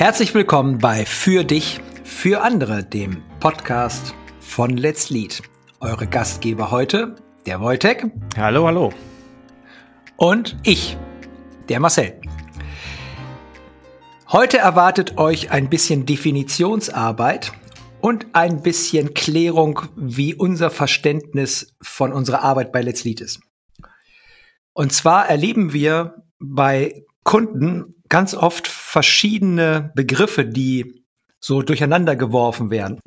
Herzlich willkommen bei Für dich, für andere, dem Podcast von Let's Lead. Eure Gastgeber heute, der Wojtek. Hallo, hallo. Und ich, der Marcel. Heute erwartet euch ein bisschen Definitionsarbeit und ein bisschen Klärung, wie unser Verständnis von unserer Arbeit bei Let's Lead ist. Und zwar erleben wir bei Kunden ganz oft verschiedene Begriffe, die so durcheinander geworfen werden.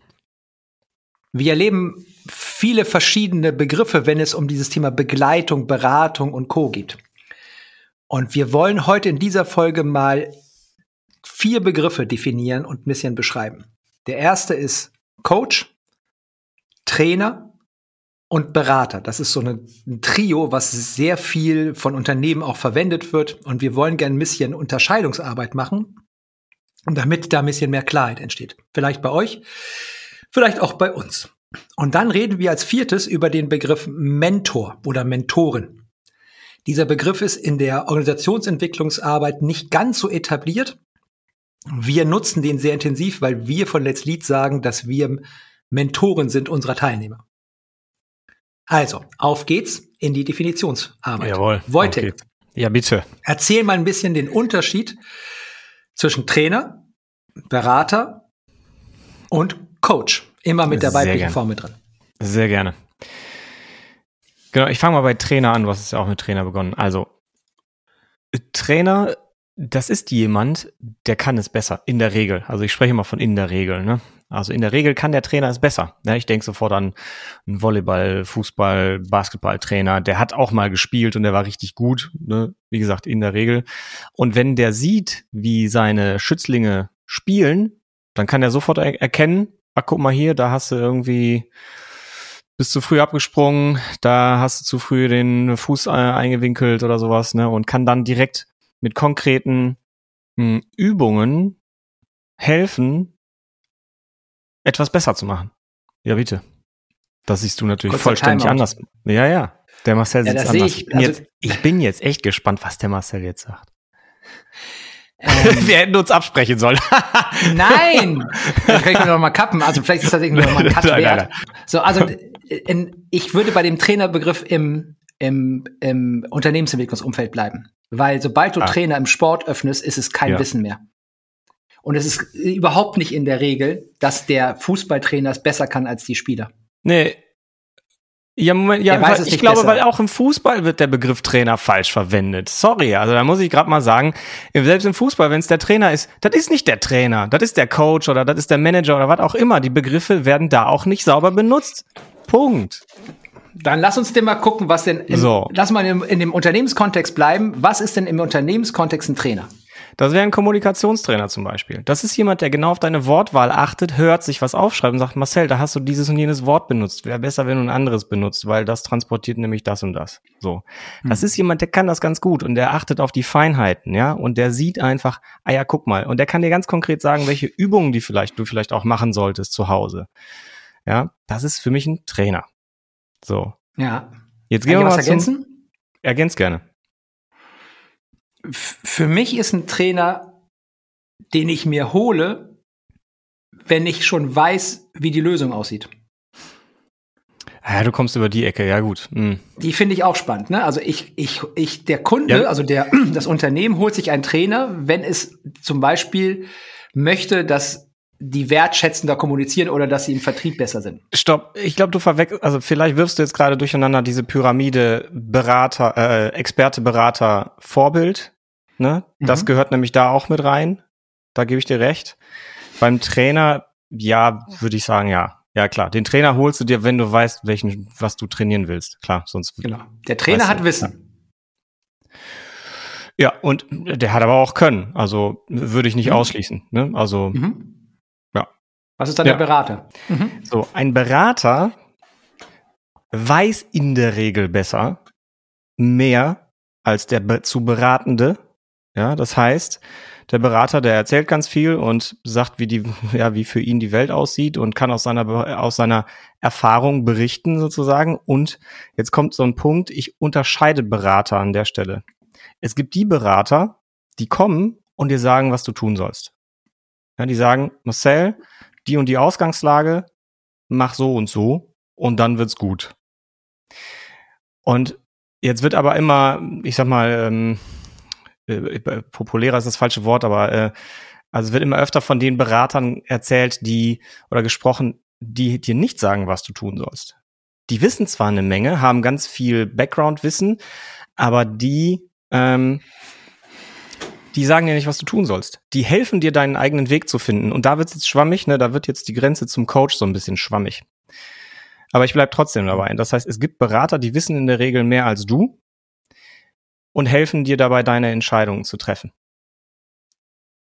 Wir erleben viele verschiedene Begriffe, wenn es um dieses Thema Begleitung, Beratung und Co geht. Und wir wollen heute in dieser Folge mal vier Begriffe definieren und ein bisschen beschreiben. Der erste ist Coach, Trainer und Berater. Das ist so eine, ein Trio, was sehr viel von Unternehmen auch verwendet wird. Und wir wollen gerne ein bisschen Unterscheidungsarbeit machen, damit da ein bisschen mehr Klarheit entsteht. Vielleicht bei euch, vielleicht auch bei uns. Und dann reden wir als viertes über den Begriff Mentor oder Mentorin. Dieser Begriff ist in der Organisationsentwicklungsarbeit nicht ganz so etabliert. Wir nutzen den sehr intensiv, weil wir von Let's Lead sagen, dass wir Mentoren sind unserer Teilnehmer. Also, auf geht's in die Definitionsarbeit. Jawohl. Wojtek. Ja, bitte. Erzähl mal ein bisschen den Unterschied zwischen Trainer, Berater und Coach. Immer mit der weiblichen Form mit drin. Sehr gerne. Genau, ich fange mal bei Trainer an. Du hast es ja auch mit Trainer begonnen. Also, Trainer, das ist jemand, der kann es besser, in der Regel. Also ich spreche mal von in der Regel. Ne? Also in der Regel kann der Trainer es besser. Ja, ich denke sofort an einen Volleyball, Fußball, Basketballtrainer. Der hat auch mal gespielt und der war richtig gut. Ne? Wie gesagt, in der Regel. Und wenn der sieht, wie seine Schützlinge spielen, dann kann er sofort er erkennen, ach guck mal hier, da hast du irgendwie bist zu früh abgesprungen, da hast du zu früh den Fuß äh, eingewinkelt oder sowas, ne? Und kann dann direkt mit konkreten mh, hm, Übungen helfen, etwas besser zu machen. Ja, bitte. Das siehst du natürlich Kurzer vollständig anders. Ja, ja. Der Marcel sitzt ja, anders. Ich, bin also, jetzt, ich bin jetzt echt gespannt, was der Marcel jetzt sagt. Ähm, Wir hätten uns absprechen sollen. nein! Dann kann ich mir noch mal kappen. Also vielleicht ist das irgendwie noch mal ein Cut nein, wert. Nein, nein. So, also in, ich würde bei dem Trainerbegriff im, im, im Unternehmensentwicklungsumfeld bleiben. Weil sobald du ah. Trainer im Sport öffnest, ist es kein ja. Wissen mehr. Und es ist überhaupt nicht in der Regel, dass der Fußballtrainer es besser kann als die Spieler. Nee. Ja, Moment, ja, weil, ich glaube, besser. weil auch im Fußball wird der Begriff Trainer falsch verwendet. Sorry, also da muss ich gerade mal sagen, selbst im Fußball, wenn es der Trainer ist, das ist nicht der Trainer, das ist der Coach oder das ist der Manager oder was auch immer. Die Begriffe werden da auch nicht sauber benutzt. Punkt. Dann lass uns denn mal gucken, was denn, in, so. lass mal in, in dem Unternehmenskontext bleiben. Was ist denn im Unternehmenskontext ein Trainer? Das wäre ein Kommunikationstrainer zum Beispiel. Das ist jemand, der genau auf deine Wortwahl achtet, hört, sich was aufschreibt und sagt, Marcel, da hast du dieses und jenes Wort benutzt. Wäre besser, wenn du ein anderes benutzt, weil das transportiert nämlich das und das. So. Das hm. ist jemand, der kann das ganz gut und der achtet auf die Feinheiten, ja, und der sieht einfach, ah ja, guck mal, und der kann dir ganz konkret sagen, welche Übungen die vielleicht, du vielleicht auch machen solltest zu Hause. Ja, das ist für mich ein Trainer. So. Ja. Jetzt gehen wir mal ergänzen? Zum, ergänzt gerne für mich ist ein Trainer, den ich mir hole, wenn ich schon weiß, wie die Lösung aussieht. Ja, du kommst über die Ecke, ja gut. Mhm. Die finde ich auch spannend. Ne? Also ich, ich, ich, der Kunde, ja. also der, das Unternehmen holt sich einen Trainer, wenn es zum Beispiel möchte, dass die wertschätzender kommunizieren oder dass sie im Vertrieb besser sind. Stopp, ich glaube, du verwechselst, also vielleicht wirfst du jetzt gerade durcheinander diese Pyramide Berater, äh, Experte, Berater, Vorbild. Ne? Mhm. Das gehört nämlich da auch mit rein. Da gebe ich dir recht. Beim Trainer, ja, würde ich sagen, ja. Ja, klar. Den Trainer holst du dir, wenn du weißt, welchen, was du trainieren willst. Klar, sonst. Genau. Der Trainer hat du, Wissen. Ja. ja. und der hat aber auch Können. Also würde ich nicht mhm. ausschließen. Ne? Also, mhm. ja. Was ist dann ja. der Berater? Mhm. So, ein Berater weiß in der Regel besser mehr als der zu Beratende ja, das heißt, der Berater, der erzählt ganz viel und sagt, wie die, ja, wie für ihn die Welt aussieht und kann aus seiner, aus seiner Erfahrung berichten sozusagen. Und jetzt kommt so ein Punkt, ich unterscheide Berater an der Stelle. Es gibt die Berater, die kommen und dir sagen, was du tun sollst. Ja, die sagen, Marcel, die und die Ausgangslage, mach so und so und dann wird's gut. Und jetzt wird aber immer, ich sag mal, ähm, äh, äh populärer ist das falsche Wort, aber äh, also wird immer öfter von den Beratern erzählt, die oder gesprochen, die dir nicht sagen, was du tun sollst. Die wissen zwar eine Menge, haben ganz viel Background-Wissen, aber die, ähm, die sagen dir nicht, was du tun sollst. Die helfen dir, deinen eigenen Weg zu finden. Und da wird's jetzt schwammig, ne? Da wird jetzt die Grenze zum Coach so ein bisschen schwammig. Aber ich bleib trotzdem dabei. Das heißt, es gibt Berater, die wissen in der Regel mehr als du und helfen dir dabei, deine Entscheidungen zu treffen.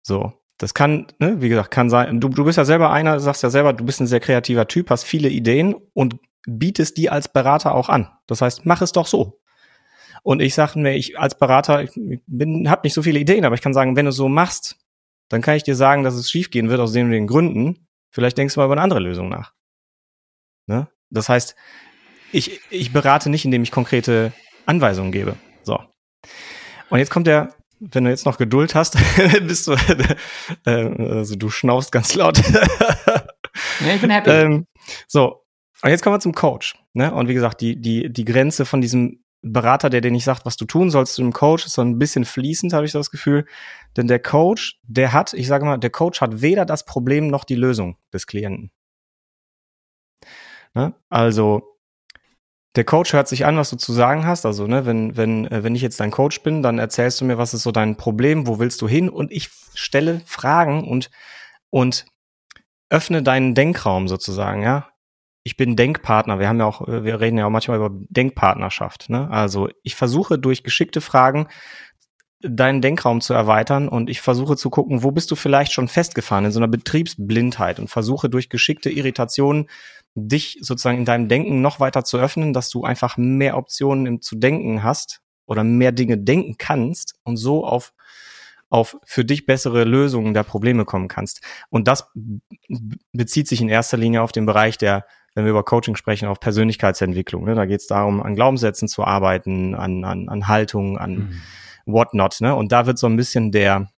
So. Das kann, ne, wie gesagt, kann sein. Du, du bist ja selber einer, sagst ja selber, du bist ein sehr kreativer Typ, hast viele Ideen und bietest die als Berater auch an. Das heißt, mach es doch so. Und ich sage mir, ich als Berater, ich bin, habe nicht so viele Ideen, aber ich kann sagen, wenn du so machst, dann kann ich dir sagen, dass es schiefgehen wird aus den, den Gründen. Vielleicht denkst du mal über eine andere Lösung nach. Ne? Das heißt, ich, ich berate nicht, indem ich konkrete Anweisungen gebe. Und jetzt kommt der wenn du jetzt noch Geduld hast, bist du, äh, also du schnaufst ganz laut. ja, ich bin happy. Ähm, so, und jetzt kommen wir zum Coach. Ne? Und wie gesagt, die, die, die Grenze von diesem Berater, der dir nicht sagt, was du tun sollst, zu dem Coach, ist so ein bisschen fließend, habe ich das Gefühl. Denn der Coach, der hat, ich sage mal, der Coach hat weder das Problem noch die Lösung des Klienten. Ne? Also der Coach hört sich an, was du zu sagen hast. Also, ne, wenn, wenn, äh, wenn ich jetzt dein Coach bin, dann erzählst du mir, was ist so dein Problem, wo willst du hin? Und ich stelle Fragen und, und öffne deinen Denkraum sozusagen, ja. Ich bin Denkpartner. Wir haben ja auch, äh, wir reden ja auch manchmal über Denkpartnerschaft. Ne? Also ich versuche durch geschickte Fragen deinen Denkraum zu erweitern und ich versuche zu gucken, wo bist du vielleicht schon festgefahren in so einer Betriebsblindheit und versuche durch geschickte Irritationen dich sozusagen in deinem Denken noch weiter zu öffnen, dass du einfach mehr Optionen im zu denken hast oder mehr Dinge denken kannst und so auf auf für dich bessere Lösungen der Probleme kommen kannst. Und das bezieht sich in erster Linie auf den Bereich der, wenn wir über Coaching sprechen, auf Persönlichkeitsentwicklung. Ne? Da geht es darum, an Glaubenssätzen zu arbeiten, an, an, an Haltung, an mhm. whatnot. Ne? Und da wird so ein bisschen der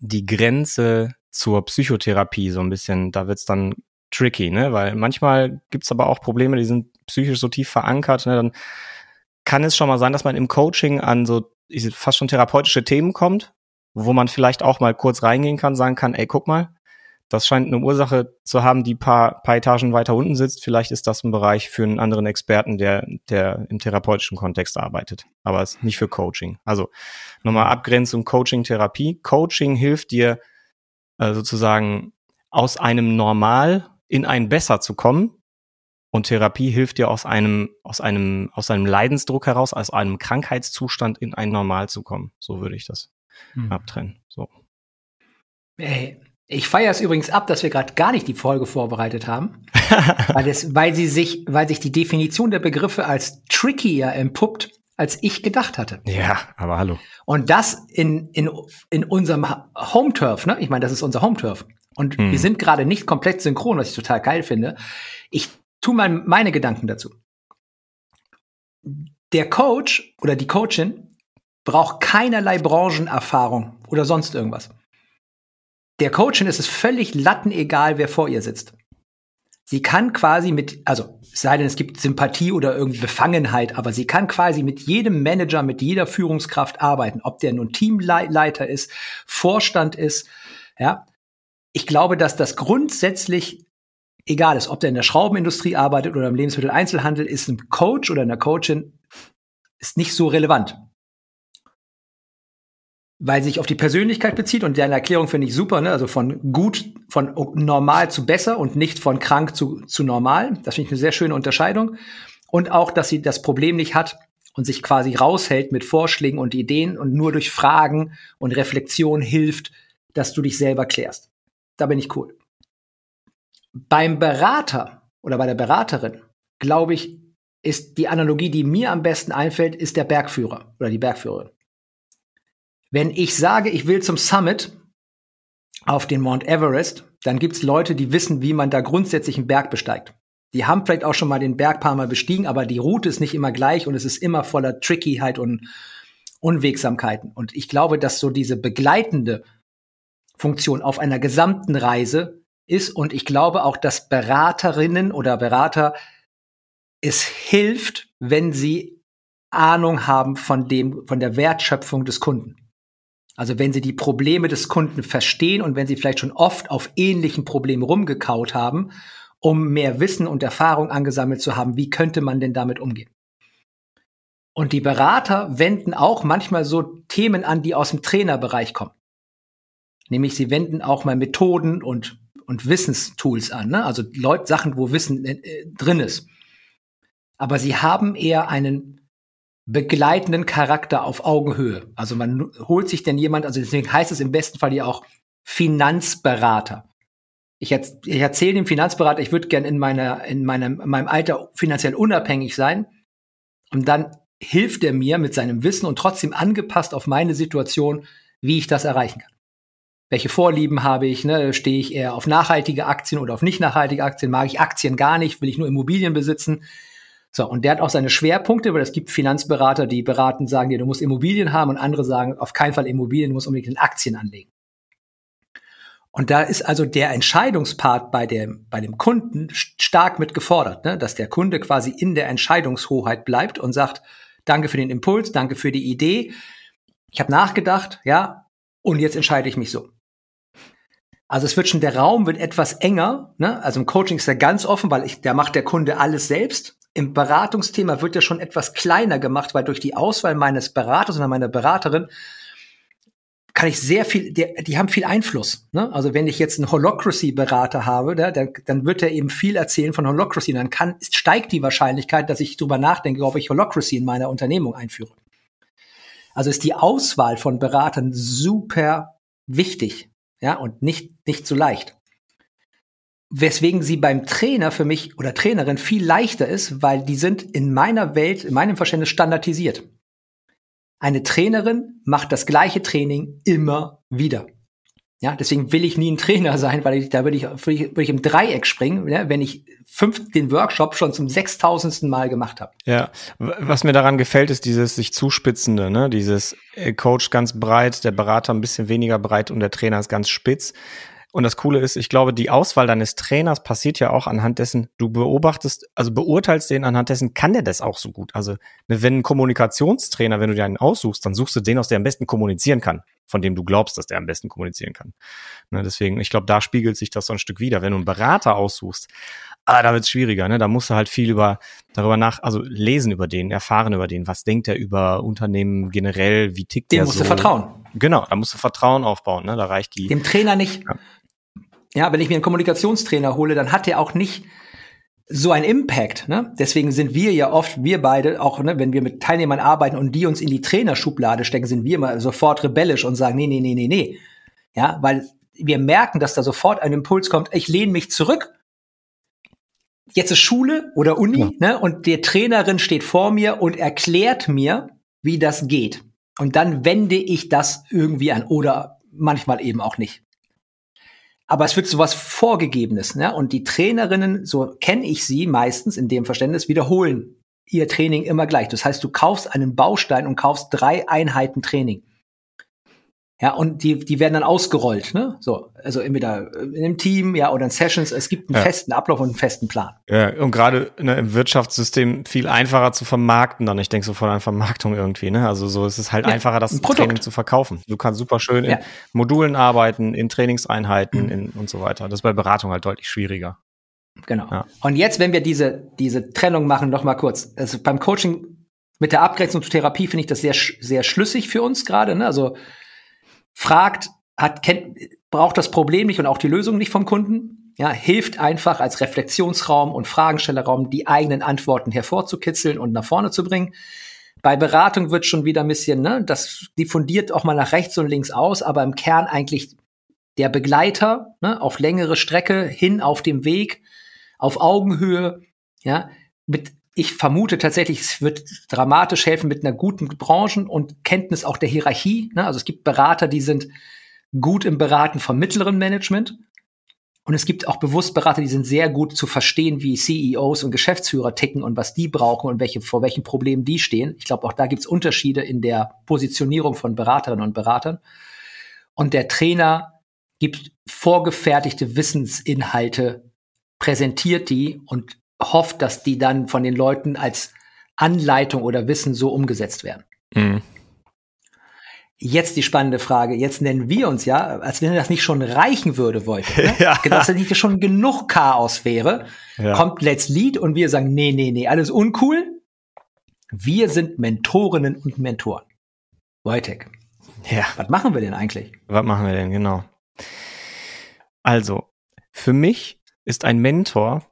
die Grenze zur Psychotherapie so ein bisschen, da wird's dann tricky, ne? Weil manchmal gibt's aber auch Probleme, die sind psychisch so tief verankert, ne? Dann kann es schon mal sein, dass man im Coaching an so fast schon therapeutische Themen kommt, wo man vielleicht auch mal kurz reingehen kann, sagen kann, ey, guck mal, das scheint eine Ursache zu haben, die paar, paar Etagen weiter unten sitzt. Vielleicht ist das ein Bereich für einen anderen Experten, der, der im therapeutischen Kontext arbeitet. Aber es nicht für Coaching. Also nochmal Abgrenzung Coaching, Therapie. Coaching hilft dir äh, sozusagen aus einem Normal in ein Besser zu kommen. Und Therapie hilft dir aus einem, aus einem, aus einem Leidensdruck heraus, aus einem Krankheitszustand in ein Normal zu kommen. So würde ich das hm. abtrennen. So. Ey, ich feiere es übrigens ab, dass wir gerade gar nicht die Folge vorbereitet haben, weil, es, weil sie sich, weil sich die Definition der Begriffe als trickier entpuppt, als ich gedacht hatte. Ja, aber hallo. Und das in, in, in unserem Home Turf, ne? Ich meine, das ist unser Home Turf. Und hm. wir sind gerade nicht komplett synchron, was ich total geil finde. Ich tu mal meine Gedanken dazu. Der Coach oder die Coachin braucht keinerlei Branchenerfahrung oder sonst irgendwas. Der Coachin ist es völlig lattenegal, wer vor ihr sitzt. Sie kann quasi mit, also es sei denn, es gibt Sympathie oder irgendwie Befangenheit, aber sie kann quasi mit jedem Manager, mit jeder Führungskraft arbeiten, ob der nun Teamleiter ist, Vorstand ist, ja ich glaube, dass das grundsätzlich egal ist, ob der in der Schraubenindustrie arbeitet oder im Lebensmitteleinzelhandel, ist ein Coach oder eine Coachin ist nicht so relevant. Weil sich auf die Persönlichkeit bezieht und deine Erklärung finde ich super, ne? Also von gut, von normal zu besser und nicht von krank zu, zu normal. Das finde ich eine sehr schöne Unterscheidung. Und auch, dass sie das Problem nicht hat und sich quasi raushält mit Vorschlägen und Ideen und nur durch Fragen und Reflexion hilft, dass du dich selber klärst. Da bin ich cool. Beim Berater oder bei der Beraterin, glaube ich, ist die Analogie, die mir am besten einfällt, ist der Bergführer oder die Bergführerin. Wenn ich sage, ich will zum Summit auf den Mount Everest, dann gibt es Leute, die wissen, wie man da grundsätzlich einen Berg besteigt. Die haben vielleicht auch schon mal den Berg paar Mal bestiegen, aber die Route ist nicht immer gleich und es ist immer voller Trickyheit und Unwegsamkeiten. Und ich glaube, dass so diese begleitende Funktion auf einer gesamten Reise ist. Und ich glaube auch, dass Beraterinnen oder Berater es hilft, wenn sie Ahnung haben von dem, von der Wertschöpfung des Kunden. Also wenn sie die Probleme des Kunden verstehen und wenn sie vielleicht schon oft auf ähnlichen Problemen rumgekaut haben, um mehr Wissen und Erfahrung angesammelt zu haben, wie könnte man denn damit umgehen? Und die Berater wenden auch manchmal so Themen an, die aus dem Trainerbereich kommen. Nämlich sie wenden auch mal Methoden und, und Wissenstools an, ne? also Leute, Sachen, wo Wissen äh, drin ist. Aber sie haben eher einen begleitenden Charakter auf Augenhöhe. Also man holt sich denn jemand, also deswegen heißt es im besten Fall ja auch Finanzberater. Ich, ich erzähle dem Finanzberater, ich würde gern in meiner, in meinem, in meinem Alter finanziell unabhängig sein. Und dann hilft er mir mit seinem Wissen und trotzdem angepasst auf meine Situation, wie ich das erreichen kann. Welche Vorlieben habe ich? Ne? Stehe ich eher auf nachhaltige Aktien oder auf nicht nachhaltige Aktien? Mag ich Aktien gar nicht? Will ich nur Immobilien besitzen? So, und der hat auch seine Schwerpunkte, weil es gibt Finanzberater, die beraten, sagen dir, du musst Immobilien haben und andere sagen, auf keinen Fall Immobilien, du musst unbedingt in Aktien anlegen. Und da ist also der Entscheidungspart bei dem, bei dem Kunden stark mit gefordert, ne? dass der Kunde quasi in der Entscheidungshoheit bleibt und sagt, danke für den Impuls, danke für die Idee. Ich habe nachgedacht, ja, und jetzt entscheide ich mich so. Also es wird schon, der Raum wird etwas enger. Ne? Also im Coaching ist er ganz offen, weil ich, da macht der Kunde alles selbst im Beratungsthema wird ja schon etwas kleiner gemacht, weil durch die Auswahl meines Beraters oder meiner Beraterin kann ich sehr viel, die, die haben viel Einfluss. Ne? Also wenn ich jetzt einen Holocracy-Berater habe, da, dann, dann wird er eben viel erzählen von Holocracy. Dann kann, steigt die Wahrscheinlichkeit, dass ich drüber nachdenke, ob ich Holocracy in meiner Unternehmung einführe. Also ist die Auswahl von Beratern super wichtig, ja, und nicht, nicht so leicht weswegen sie beim Trainer für mich oder Trainerin viel leichter ist, weil die sind in meiner Welt, in meinem Verständnis standardisiert. Eine Trainerin macht das gleiche Training immer wieder. Ja, deswegen will ich nie ein Trainer sein, weil ich, da würde ich, würde ich, im Dreieck springen, ja, wenn ich fünf, den Workshop schon zum sechstausendsten Mal gemacht habe. Ja, was mir daran gefällt, ist dieses sich zuspitzende, ne? dieses äh, Coach ganz breit, der Berater ein bisschen weniger breit und der Trainer ist ganz spitz. Und das Coole ist, ich glaube, die Auswahl deines Trainers passiert ja auch anhand dessen, du beobachtest, also beurteilst den anhand dessen, kann der das auch so gut? Also, ne, wenn ein Kommunikationstrainer, wenn du dir einen aussuchst, dann suchst du den aus, der am besten kommunizieren kann, von dem du glaubst, dass der am besten kommunizieren kann. Ne, deswegen, ich glaube, da spiegelt sich das so ein Stück wieder. Wenn du einen Berater aussuchst, ah, da wird's schwieriger, ne? Da musst du halt viel über darüber nach, also lesen über den, erfahren über den, was denkt er über Unternehmen generell, wie tickt dem der musst so. du vertrauen. Genau, da musst du Vertrauen aufbauen, ne? Da reicht die. Dem Trainer nicht. Ja. Ja, wenn ich mir einen Kommunikationstrainer hole, dann hat der auch nicht so ein Impact. Ne? Deswegen sind wir ja oft, wir beide, auch ne, wenn wir mit Teilnehmern arbeiten und die uns in die Trainerschublade stecken, sind wir immer sofort rebellisch und sagen, nee, nee, nee, nee, nee. Ja, weil wir merken, dass da sofort ein Impuls kommt, ich lehne mich zurück. Jetzt ist Schule oder Uni, ja. ne? Und der Trainerin steht vor mir und erklärt mir, wie das geht. Und dann wende ich das irgendwie an oder manchmal eben auch nicht. Aber es wird sowas Vorgegebenes, ne? Und die Trainerinnen, so kenne ich sie meistens in dem Verständnis, wiederholen ihr Training immer gleich. Das heißt, du kaufst einen Baustein und kaufst drei Einheiten Training. Ja, und die, die werden dann ausgerollt, ne? So, also entweder in einem Team, ja, oder in Sessions. Es gibt einen ja. festen Ablauf und einen festen Plan. Ja, und gerade ne, im Wirtschaftssystem viel einfacher zu vermarkten dann. Ich denke so von einer Vermarktung irgendwie, ne? Also so ist es halt ja, einfacher, das ein Training zu verkaufen. Du kannst super schön ja. in Modulen arbeiten, in Trainingseinheiten mhm. in, und so weiter. Das ist bei Beratung halt deutlich schwieriger. Genau. Ja. Und jetzt, wenn wir diese, diese Trennung machen, noch mal kurz. Also beim Coaching mit der Abgrenzung zur Therapie finde ich das sehr, sehr schlüssig für uns gerade, ne? Also, fragt, hat, kennt, braucht das Problem nicht und auch die Lösung nicht vom Kunden. Ja, hilft einfach als Reflexionsraum und Fragenstellerraum, die eigenen Antworten hervorzukitzeln und nach vorne zu bringen. Bei Beratung wird schon wieder ein bisschen, ne, das diffundiert auch mal nach rechts und links aus, aber im Kern eigentlich der Begleiter ne, auf längere Strecke hin auf dem Weg, auf Augenhöhe, ja, mit ich vermute tatsächlich, es wird dramatisch helfen mit einer guten Branchen- und Kenntnis auch der Hierarchie. Ne? Also es gibt Berater, die sind gut im Beraten vom mittleren Management. Und es gibt auch bewusst Berater, die sind sehr gut zu verstehen, wie CEOs und Geschäftsführer ticken und was die brauchen und welche, vor welchen Problemen die stehen. Ich glaube, auch da gibt es Unterschiede in der Positionierung von Beraterinnen und Beratern. Und der Trainer gibt vorgefertigte Wissensinhalte, präsentiert die und hofft, dass die dann von den Leuten als Anleitung oder Wissen so umgesetzt werden. Mhm. Jetzt die spannende Frage. Jetzt nennen wir uns ja, als wenn das nicht schon reichen würde, wollte. Ne? ja. Dass das nicht schon genug Chaos wäre. Ja. Kommt Let's Lead und wir sagen, nee, nee, nee, alles uncool. Wir sind Mentorinnen und Mentoren. Wojtek. Ja. Was machen wir denn eigentlich? Was machen wir denn, genau? Also, für mich ist ein Mentor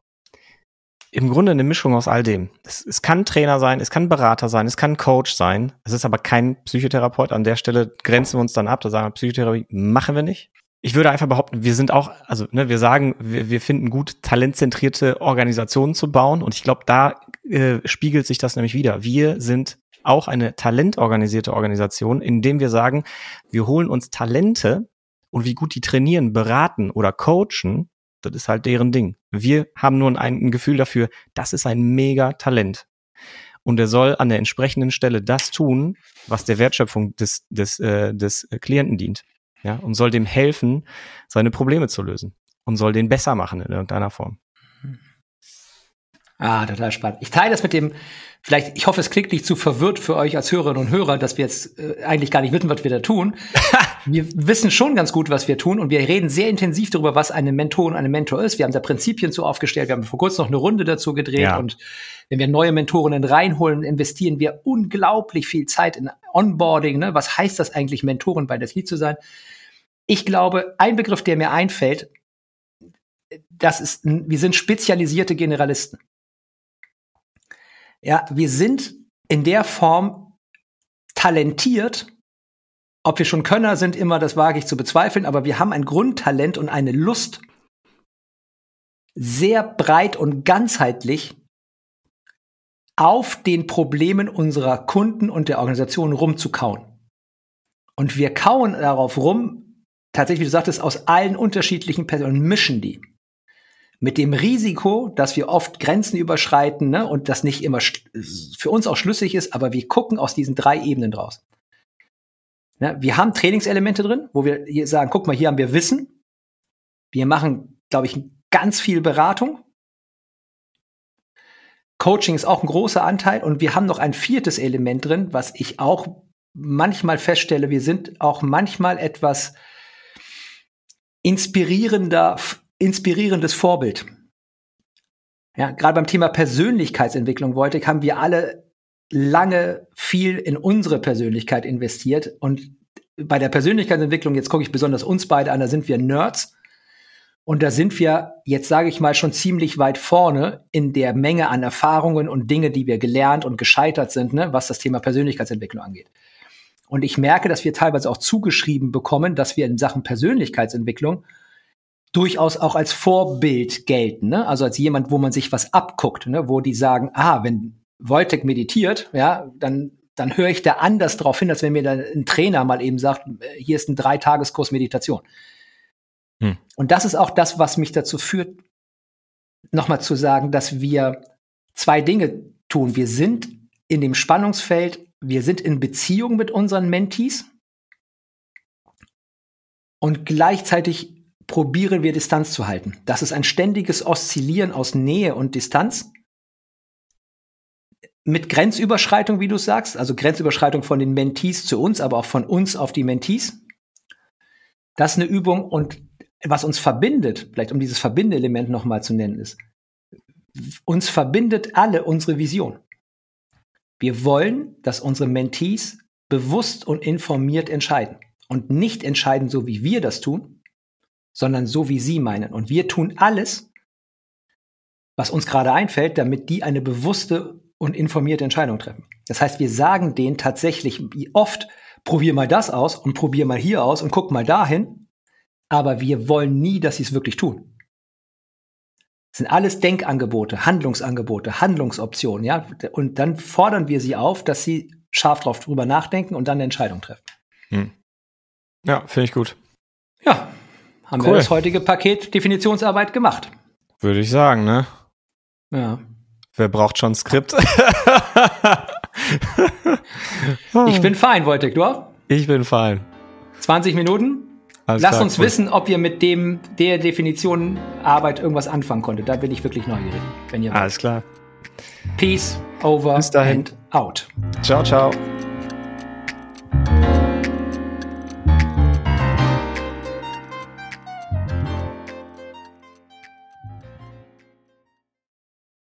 im Grunde eine Mischung aus all dem. Es, es, kann Trainer sein, es kann Berater sein, es kann Coach sein. Es ist aber kein Psychotherapeut. An der Stelle grenzen wir uns dann ab. Da sagen wir, Psychotherapie machen wir nicht. Ich würde einfach behaupten, wir sind auch, also ne, wir sagen, wir, wir finden gut, talentzentrierte Organisationen zu bauen. Und ich glaube, da äh, spiegelt sich das nämlich wieder. Wir sind auch eine talentorganisierte Organisation, indem wir sagen, wir holen uns Talente und wie gut die trainieren, beraten oder coachen, das ist halt deren Ding. Wir haben nur ein, ein Gefühl dafür, das ist ein mega Talent. Und er soll an der entsprechenden Stelle das tun, was der Wertschöpfung des, des, äh, des Klienten dient. Ja, und soll dem helfen, seine Probleme zu lösen. Und soll den besser machen in irgendeiner Form. Ah, total spannend. Ich teile das mit dem, vielleicht, ich hoffe, es klingt nicht zu verwirrt für euch als Hörerinnen und Hörer, dass wir jetzt äh, eigentlich gar nicht wissen, was wir da tun. wir wissen schon ganz gut, was wir tun und wir reden sehr intensiv darüber, was eine Mentorin, eine Mentor ist. Wir haben da Prinzipien zu aufgestellt. Wir haben vor kurzem noch eine Runde dazu gedreht ja. und wenn wir neue Mentorinnen reinholen, investieren wir unglaublich viel Zeit in Onboarding. Ne? Was heißt das eigentlich, Mentorin bei das Lied zu sein? Ich glaube, ein Begriff, der mir einfällt, das ist, wir sind spezialisierte Generalisten. Ja, wir sind in der Form talentiert. Ob wir schon Könner sind, immer, das wage ich zu bezweifeln, aber wir haben ein Grundtalent und eine Lust, sehr breit und ganzheitlich auf den Problemen unserer Kunden und der Organisation rumzukauen. Und wir kauen darauf rum, tatsächlich, wie du sagtest, aus allen unterschiedlichen Personen, mischen die mit dem Risiko, dass wir oft Grenzen überschreiten ne, und das nicht immer für uns auch schlüssig ist, aber wir gucken aus diesen drei Ebenen draus. Ne, wir haben Trainingselemente drin, wo wir hier sagen, guck mal, hier haben wir Wissen. Wir machen, glaube ich, ganz viel Beratung. Coaching ist auch ein großer Anteil und wir haben noch ein viertes Element drin, was ich auch manchmal feststelle, wir sind auch manchmal etwas inspirierender inspirierendes Vorbild. Ja, gerade beim Thema Persönlichkeitsentwicklung, Wojtek, haben wir alle lange viel in unsere Persönlichkeit investiert. Und bei der Persönlichkeitsentwicklung, jetzt gucke ich besonders uns beide an, da sind wir Nerds. Und da sind wir, jetzt sage ich mal, schon ziemlich weit vorne in der Menge an Erfahrungen und Dinge, die wir gelernt und gescheitert sind, ne, was das Thema Persönlichkeitsentwicklung angeht. Und ich merke, dass wir teilweise auch zugeschrieben bekommen, dass wir in Sachen Persönlichkeitsentwicklung durchaus auch als Vorbild gelten, ne? also als jemand, wo man sich was abguckt, ne? wo die sagen, ah, wenn Wojtek meditiert, ja, dann dann höre ich da anders drauf hin, als wenn mir dann ein Trainer mal eben sagt, hier ist ein Dreitageskurs Meditation. Hm. Und das ist auch das, was mich dazu führt, nochmal zu sagen, dass wir zwei Dinge tun. Wir sind in dem Spannungsfeld, wir sind in Beziehung mit unseren Mentees und gleichzeitig probieren wir Distanz zu halten. Das ist ein ständiges Oszillieren aus Nähe und Distanz. Mit Grenzüberschreitung, wie du sagst, also Grenzüberschreitung von den Mentees zu uns, aber auch von uns auf die Mentees. Das ist eine Übung und was uns verbindet, vielleicht um dieses Verbindeelement nochmal zu nennen, ist, uns verbindet alle unsere Vision. Wir wollen, dass unsere Mentees bewusst und informiert entscheiden und nicht entscheiden, so wie wir das tun, sondern so wie sie meinen. Und wir tun alles, was uns gerade einfällt, damit die eine bewusste und informierte Entscheidung treffen. Das heißt, wir sagen denen tatsächlich oft, probier mal das aus und probier mal hier aus und guck mal dahin, aber wir wollen nie, dass sie es wirklich tun. Das sind alles Denkangebote, Handlungsangebote, Handlungsoptionen, ja. Und dann fordern wir sie auf, dass sie scharf drauf drüber nachdenken und dann eine Entscheidung treffen. Hm. Ja, finde ich gut. Ja, haben cool. wir das heutige Paket Definitionsarbeit gemacht. Würde ich sagen, ne? Ja. Wer braucht schon Skript? ich bin fein, Wojtek, du auch? Ich bin fein. 20 Minuten? Alles Lasst uns cool. wissen, ob ihr mit dem der Definition Arbeit irgendwas anfangen konntet. Da bin ich wirklich neugierig. Wenn ihr Alles klar. Peace over Bis dahin. and out. Ciao, ciao.